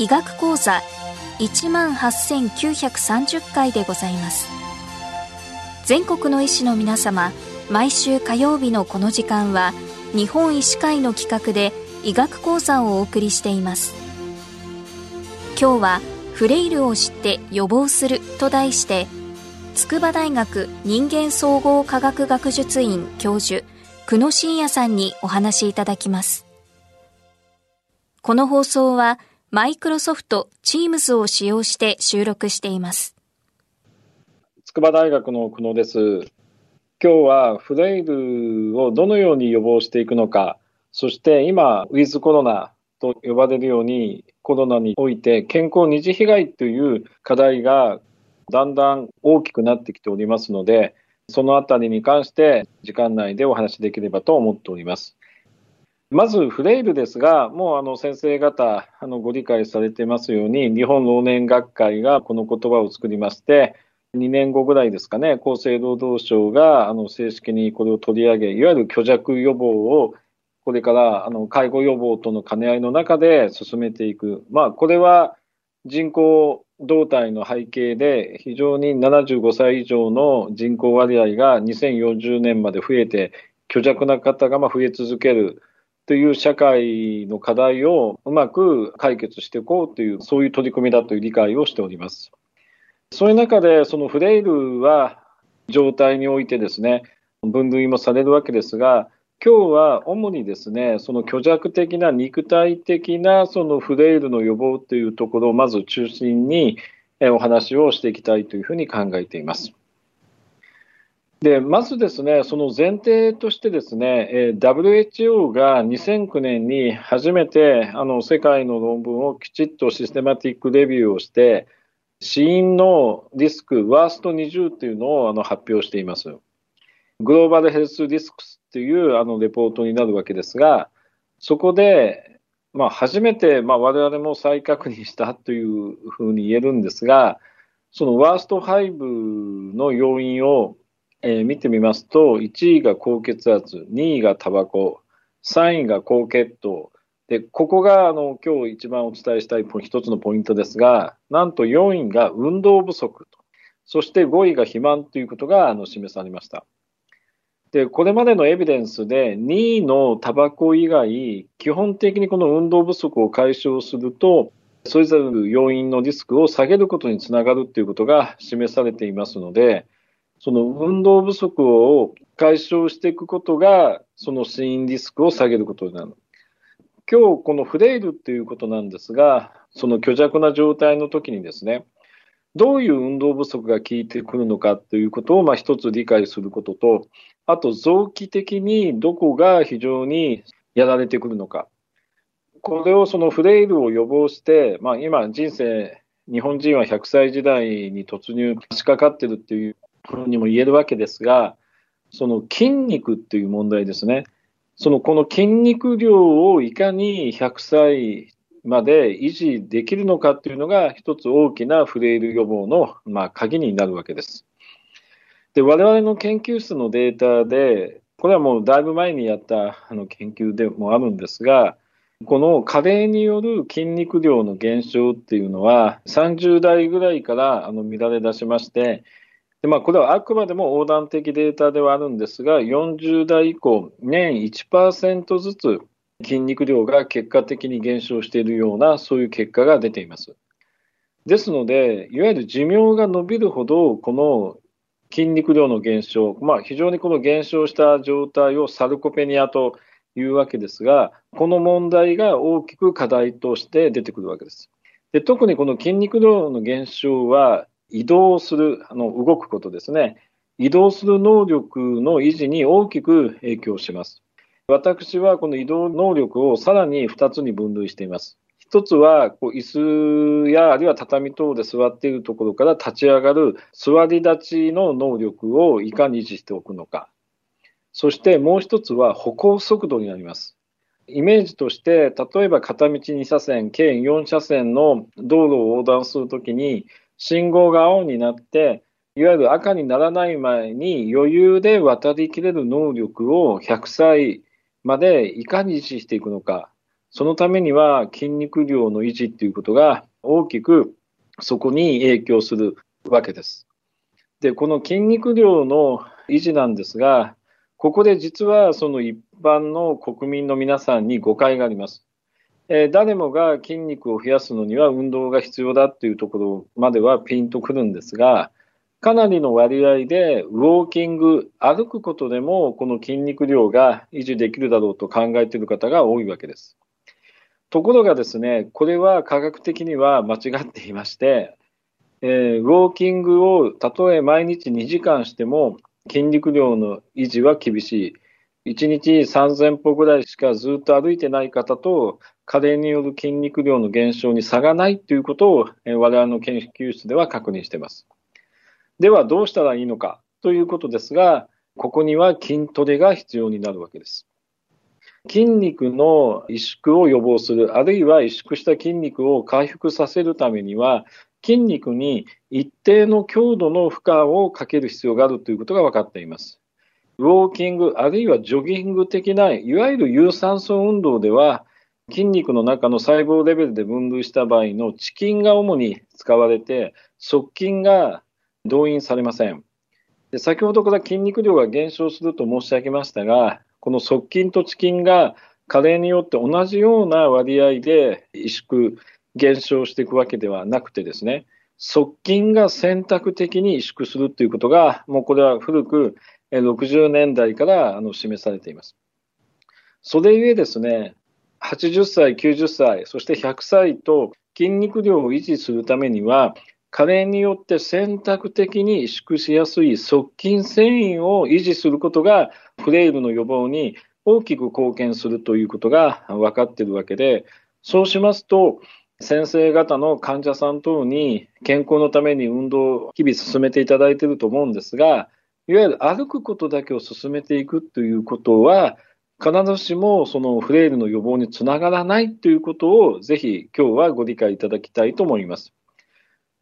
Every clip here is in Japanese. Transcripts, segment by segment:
医学講座一万八千九百三十回でございます。全国の医師の皆様毎週火曜日のこの時間は日本医師会の企画で医学講座をお送りしています今日はフレイルを知って予防すると題して筑波大学人間総合科学学術院教授久野真也さんにお話しいただきますこの放送はマイクロソフト Teams を使用して収録しています。筑波大学の久野です。今日はフレイルをどのように予防していくのか、そして今、ウィズコロナと呼ばれるように、コロナにおいて健康二次被害という課題がだんだん大きくなってきておりますので、そのあたりに関して時間内でお話しできればと思っております。まずフレイルですが、もうあの先生方あのご理解されてますように、日本老年学会がこの言葉を作りまして、2年後ぐらいですかね、厚生労働省があの正式にこれを取り上げ、いわゆる虚弱予防をこれからあの介護予防との兼ね合いの中で進めていく、まあ、これは人口動態の背景で、非常に75歳以上の人口割合が2040年まで増えて、虚弱な方がま増え続ける。という社会の課題をうまく解決していこうという、そういう取り組みだという理解をしております。そういう中で、そのフレイルは状態においてですね、分類もされるわけですが、今日は主にですね、その虚弱的な肉体的なそのフレイルの予防というところをまず中心にお話をしていきたいというふうに考えています。でまずですね、その前提としてですね、WHO が2009年に初めてあの世界の論文をきちっとシステマティックレビューをして、死因のリスク、ワースト20というのをあの発表しています。グローバルヘルスリスクスというあのレポートになるわけですが、そこで、まあ、初めて、まあ、我々も再確認したというふうに言えるんですが、そのワースト5の要因をえー、見てみますと、1位が高血圧、2位がタバコ、3位が高血糖。で、ここがあの今日一番お伝えしたい一つのポイントですが、なんと4位が運動不足と、そして5位が肥満ということがあの示されました。で、これまでのエビデンスで2位のタバコ以外、基本的にこの運動不足を解消すると、それぞれの要因のリスクを下げることにつながるということが示されていますので、その運動不足を解消していくことが、その死因リスクを下げることになる。今日このフレイルっていうことなんですが、その虚弱な状態の時にですね、どういう運動不足が効いてくるのかということを、まあ、一つ理解することと、あと臓器的にどこが非常にやられてくるのか。これをそのフレイルを予防して、まあ、今人生、日本人は100歳時代に突入しかかってるっていうにも言えるわけですが、その筋肉っていう問題ですね。そのこの筋肉量をいかに100歳まで維持できるのかっていうのが一つ大きなフレイル予防のまあ鍵になるわけです。で、我々の研究室のデータで、これはもうだいぶ前にやったあの研究でもあるんですが、この加齢による筋肉量の減少っていうのは30代ぐらいからあの見られ出しまして、でまあ、これはあくまでも横断的データではあるんですが、40代以降、年1%ずつ筋肉量が結果的に減少しているような、そういう結果が出ています。ですので、いわゆる寿命が伸びるほど、この筋肉量の減少、まあ、非常にこの減少した状態をサルコペニアというわけですが、この問題が大きく課題として出てくるわけです。で特にこの筋肉量の減少は、移動する、あの動くことですね、移動する能力の維持に大きく影響します。私はこの移動能力をさらに2つに分類しています。一つは、こう椅子やあるいは畳等で座っているところから立ち上がる座り立ちの能力をいかに維持しておくのか。そしてもう一つは歩行速度になります。イメージとして、例えば片道2車線、計4車線の道路を横断するときに、信号が青になって、いわゆる赤にならない前に余裕で渡りきれる能力を100歳までいかに維持していくのか、そのためには筋肉量の維持っていうことが大きくそこに影響するわけです。で、この筋肉量の維持なんですが、ここで実はその一般の国民の皆さんに誤解があります。えー、誰もが筋肉を増やすのには運動が必要だっていうところまではピンとくるんですが、かなりの割合でウォーキング、歩くことでもこの筋肉量が維持できるだろうと考えている方が多いわけです。ところがですね、これは科学的には間違っていまして、えー、ウォーキングをたとえ毎日2時間しても筋肉量の維持は厳しい。1日3000歩ぐらいしかずっと歩いてない方と、加齢による筋肉量の減少に差がないということを、えー、我々の研究室では確認しています。ではどうしたらいいのかということですが、ここには筋トレが必要になるわけです。筋肉の萎縮を予防する、あるいは萎縮した筋肉を回復させるためには、筋肉に一定の強度の負荷をかける必要があるということが分かっています。ウォーキング、あるいはジョギング的な、いわゆる有酸素運動では、筋肉の中の細胞レベルで分類した場合の遅筋が主に使われて、側筋が動員されません。で先ほどから筋肉量が減少すると申し上げましたが、この側筋と遅筋が加齢によって同じような割合で萎縮、減少していくわけではなくてですね、側筋が選択的に萎縮するということが、もうこれは古く60年代からあの示されています。それゆえですね、80歳、90歳、そして100歳と筋肉量を維持するためには、加齢によって選択的に萎縮しやすい側筋繊維を維持することがフレイルの予防に大きく貢献するということが分かっているわけで、そうしますと、先生方の患者さん等に健康のために運動を日々進めていただいていると思うんですが、いわゆる歩くことだけを進めていくということは、必ずしもそのフレイルの予防につながらないということをぜひ今日はご理解いただきたいと思います。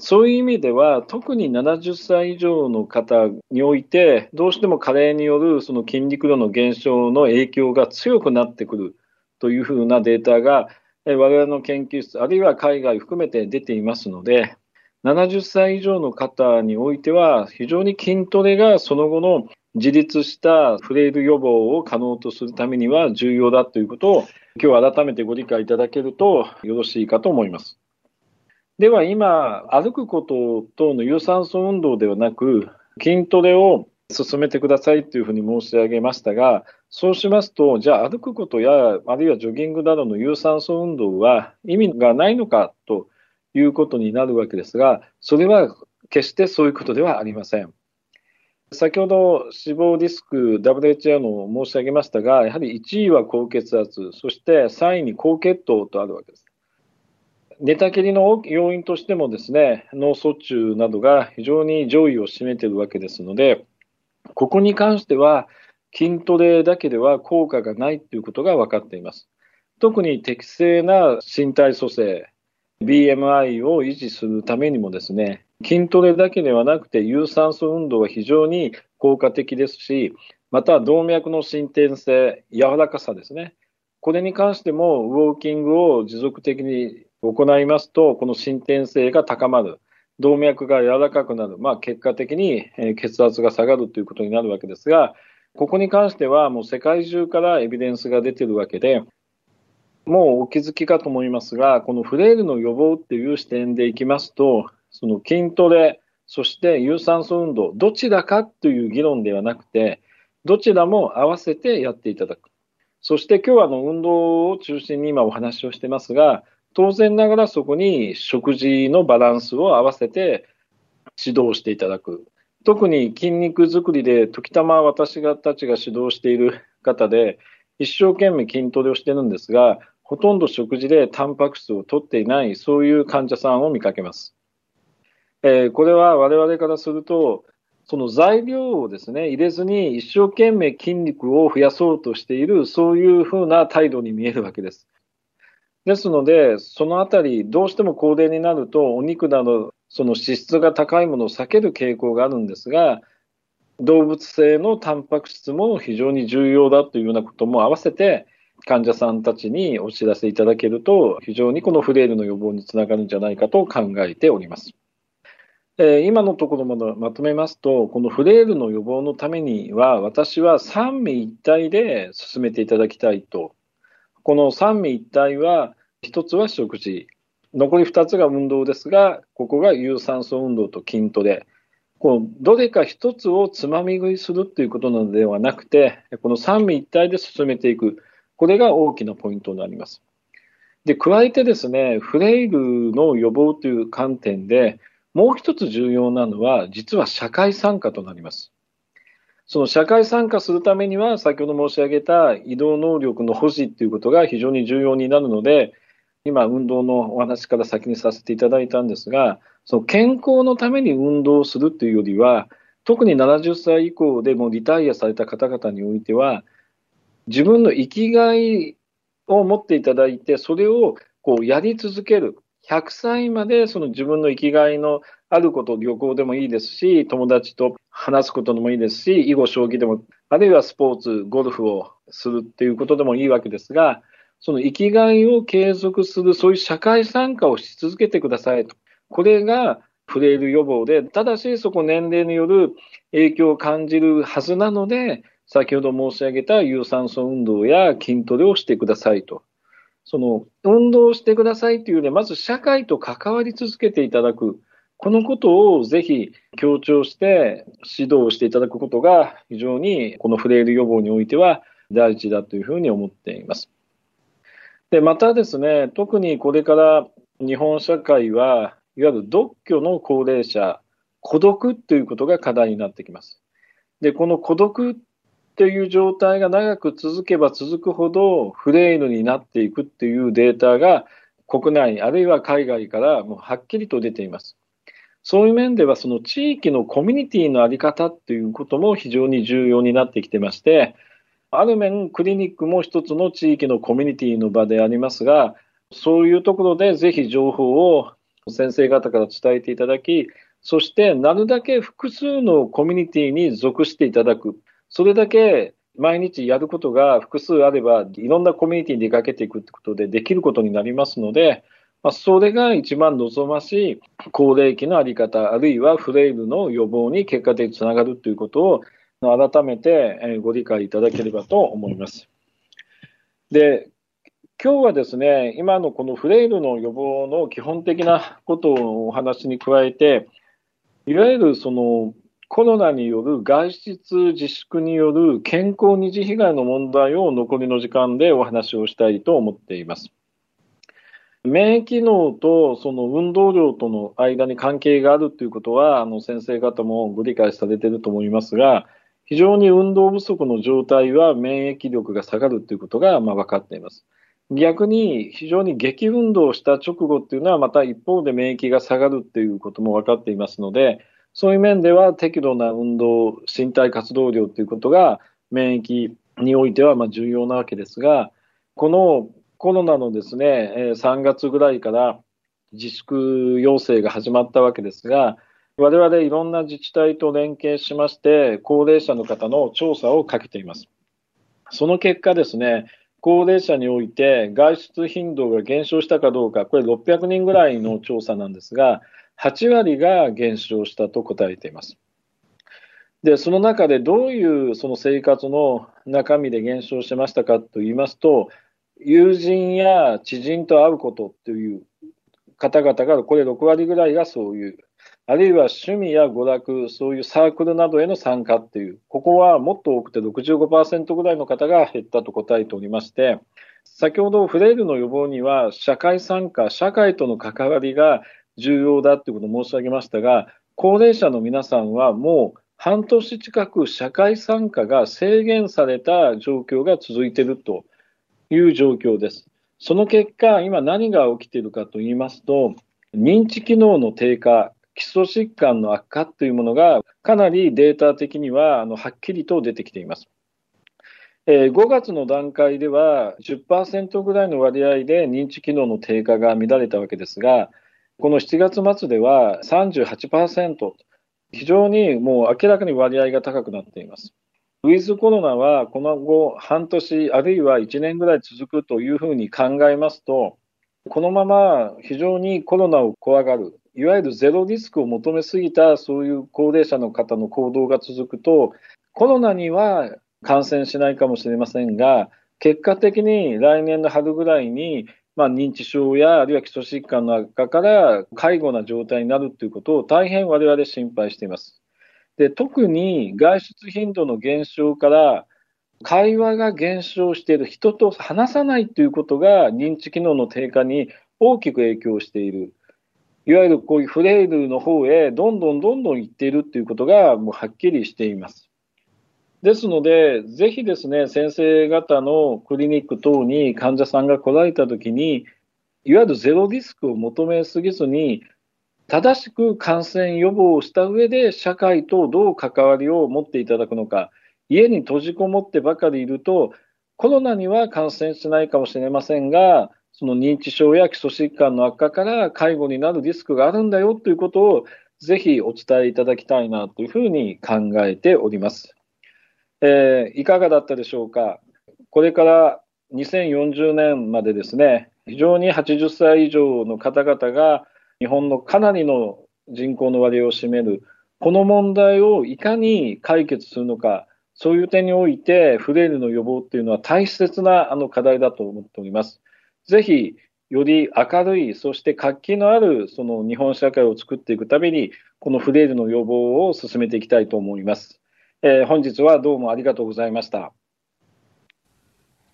そういう意味では、特に70歳以上の方において、どうしても加齢によるその筋肉量の減少の影響が強くなってくるというふうなデータが、我々の研究室、あるいは海外含めて出ていますので、70歳以上の方においては、非常に筋トレがその後の自立したフレイル予防を可能とするためには重要だということを、今日改めてご理解いただけるとよろしいかと思います。では今、歩くこと等の有酸素運動ではなく、筋トレを進めてくださいというふうに申し上げましたが、そうしますと、じゃあ歩くことや、あるいはジョギングなどの有酸素運動は意味がないのかということになるわけですが、それは決してそういうことではありません。先ほど死亡リスク WHO の申し上げましたが、やはり1位は高血圧、そして3位に高血糖とあるわけです。寝たきりの要因としてもですね、脳卒中などが非常に上位を占めているわけですので、ここに関しては筋トレだけでは効果がないということが分かっています。特に適正な身体組成、BMI を維持するためにもですね、筋トレだけではなくて有酸素運動は非常に効果的ですし、また動脈の伸展性、柔らかさですね。これに関してもウォーキングを持続的に行いますと、この進展性が高まる、動脈が柔らかくなる、まあ、結果的に血圧が下がるということになるわけですが、ここに関してはもう世界中からエビデンスが出てるわけで、もうお気づきかと思いますが、このフレイルの予防っていう視点でいきますと、その筋トレ、そして有酸素運動、どちらかという議論ではなくて、どちらも合わせてやっていただく。そして今日はあの運動を中心に今お話をしてますが、当然ながらそこに食事のバランスを合わせて指導していただく。特に筋肉作りで時たま私がたちが指導している方で一生懸命筋トレをしてるんですが、ほとんど食事でタンパク質を取っていない、そういう患者さんを見かけます。えー、これは我々からすると、その材料をですね、入れずに一生懸命筋肉を増やそうとしている、そういうふうな態度に見えるわけです。ですので、そのあたり、どうしても高齢になると、お肉など、その脂質が高いものを避ける傾向があるんですが、動物性のタンパク質も非常に重要だというようなことも合わせて、患者さんたちにお知らせいただけると、非常にこのフレイルの予防につながるんじゃないかと考えております。え今のところままとめますと、このフレイルの予防のためには、私は三位一体で進めていただきたいと。この三位一体は、一つは食事、残り二つが運動ですが、ここが有酸素運動と筋トレ。こうどれか一つをつまみ食いするということなのではなくて、この三位一体で進めていく。これが大きなポイントになります。で、加えてですね、フレイルの予防という観点で、もう一つ重要なのは、実は社会参加となります。その社会参加するためには、先ほど申し上げた移動能力の保持ということが非常に重要になるので、今、運動のお話から先にさせていただいたんですが、その健康のために運動するというよりは、特に70歳以降でもリタイアされた方々においては、自分の生きがいを持っていただいて、それをこうやり続ける、100歳までその自分の生きがいのあること、旅行でもいいですし、友達と話すことでもいいですし、囲碁将棋でも、あるいはスポーツ、ゴルフをするっていうことでもいいわけですが、その生きがいを継続する、そういう社会参加をし続けてくださいと。これがフレイル予防で、ただしそこ年齢による影響を感じるはずなので、先ほど申し上げた有酸素運動や筋トレをしてくださいと。その運動してくださいというね、まず社会と関わり続けていただく、このことをぜひ強調して指導していただくことが非常にこのフレイル予防においては大事だというふうに思っています。で、またですね、特にこれから日本社会は、いわゆる独居の高齢者、孤独ということが課題になってきます。で、この孤独っていう状態が長く続けば続くほどフレイルになっていくっていうデータが国内あるいは海外からもうはっきりと出ています。そういう面ではその地域のコミュニティのあり方っていうことも非常に重要になってきてまして、ある面クリニックも一つの地域のコミュニティの場でありますが、そういうところでぜひ情報を先生方から伝えていただき、そしてなるだけ複数のコミュニティに属していただく。それだけ毎日やることが複数あれば、いろんなコミュニティに出かけていくってことでできることになりますので、まあ、それが一番望ましい高齢期のあり方、あるいはフレイルの予防に結果的につながるということを改めてご理解いただければと思います。で、今日はですね、今のこのフレイルの予防の基本的なことをお話に加えて、いわゆるそのコロナによる外出自粛による健康二次被害の問題を残りの時間でお話をしたいと思っています。免疫機能とその運動量との間に関係があるということは、あの先生方もご理解されていると思いますが、非常に運動不足の状態は免疫力が下がるということがまあ分かっています。逆に非常に激運動した直後っていうのはまた一方で免疫が下がるっていうことも分かっていますので、そういう面では適度な運動、身体活動量ということが免疫においてはま重要なわけですが、このコロナのですね、3月ぐらいから自粛要請が始まったわけですが、我々いろんな自治体と連携しまして、高齢者の方の調査をかけています。その結果ですね、高齢者において外出頻度が減少したかどうか、これ600人ぐらいの調査なんですが、8割が減少したと答えています。で、その中でどういうその生活の中身で減少しましたかと言いますと、友人や知人と会うことという方々が、これ6割ぐらいがそういう、あるいは趣味や娯楽、そういうサークルなどへの参加っていう、ここはもっと多くて65%ぐらいの方が減ったと答えておりまして、先ほどフレイルの予防には社会参加、社会との関わりが重要だということを申し上げましたが、高齢者の皆さんはもう半年近く社会参加が制限された状況が続いているという状況です。その結果、今何が起きているかと言いますと、認知機能の低下、基礎疾患の悪化というものがかなりデータ的にはあのはっきりと出てきています。えー、5月の段階では10%ぐらいの割合で認知機能の低下が見られたわけですが、この7月末では38%、非常にもう明らかに割合が高くなっています。ウィズコロナはこの後半年あるいは1年ぐらい続くというふうに考えますと、このまま非常にコロナを怖がる、いわゆるゼロリスクを求めすぎたそういう高齢者の方の行動が続くと、コロナには感染しないかもしれませんが、結果的に来年の春ぐらいに、まあ、認知症やあるいは基礎疾患の悪化から介護な状態になるということを大変我々心配しています。で特に外出頻度の減少から会話が減少している人と話さないということが認知機能の低下に大きく影響している。いわゆるこういうフレイルの方へどんどんどんどん行っているということがもうはっきりしています。ですので、ぜひですね、先生方のクリニック等に患者さんが来られたときに、いわゆるゼロリスクを求めすぎずに、正しく感染予防をした上で、社会とどう関わりを持っていただくのか、家に閉じこもってばかりいると、コロナには感染しないかもしれませんが、その認知症や基礎疾患の悪化から介護になるリスクがあるんだよということを、ぜひお伝えいただきたいなというふうに考えております。えー、いかがだったでしょうか？これから2040年までですね、非常に80歳以上の方々が日本のかなりの人口の割合を占める、この問題をいかに解決するのか、そういう点において、フレイルの予防っていうのは大切なあの課題だと思っております。ぜひ、より明るい、そして活気のあるその日本社会を作っていくために、このフレイルの予防を進めていきたいと思います。えー、本日はどうもありがとうございました。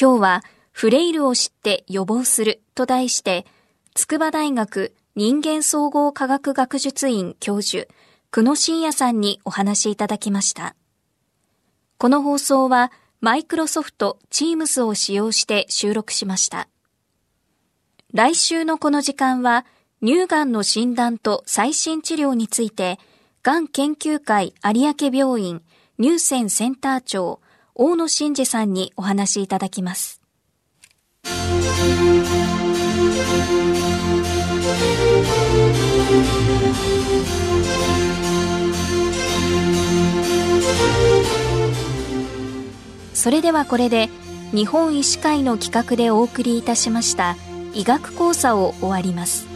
今日は、フレイルを知って予防すると題して、筑波大学人間総合科学学術院教授、久野真也さんにお話いただきました。この放送は、マイクロソフト Teams を使用して収録しました。来週のこの時間は、乳がんの診断と最新治療について、がん研究会有明病院乳腺センター長、大野真二さんにお話いただきます。それではこれで日本医師会の企画でお送りいたしました医学講座を終わります。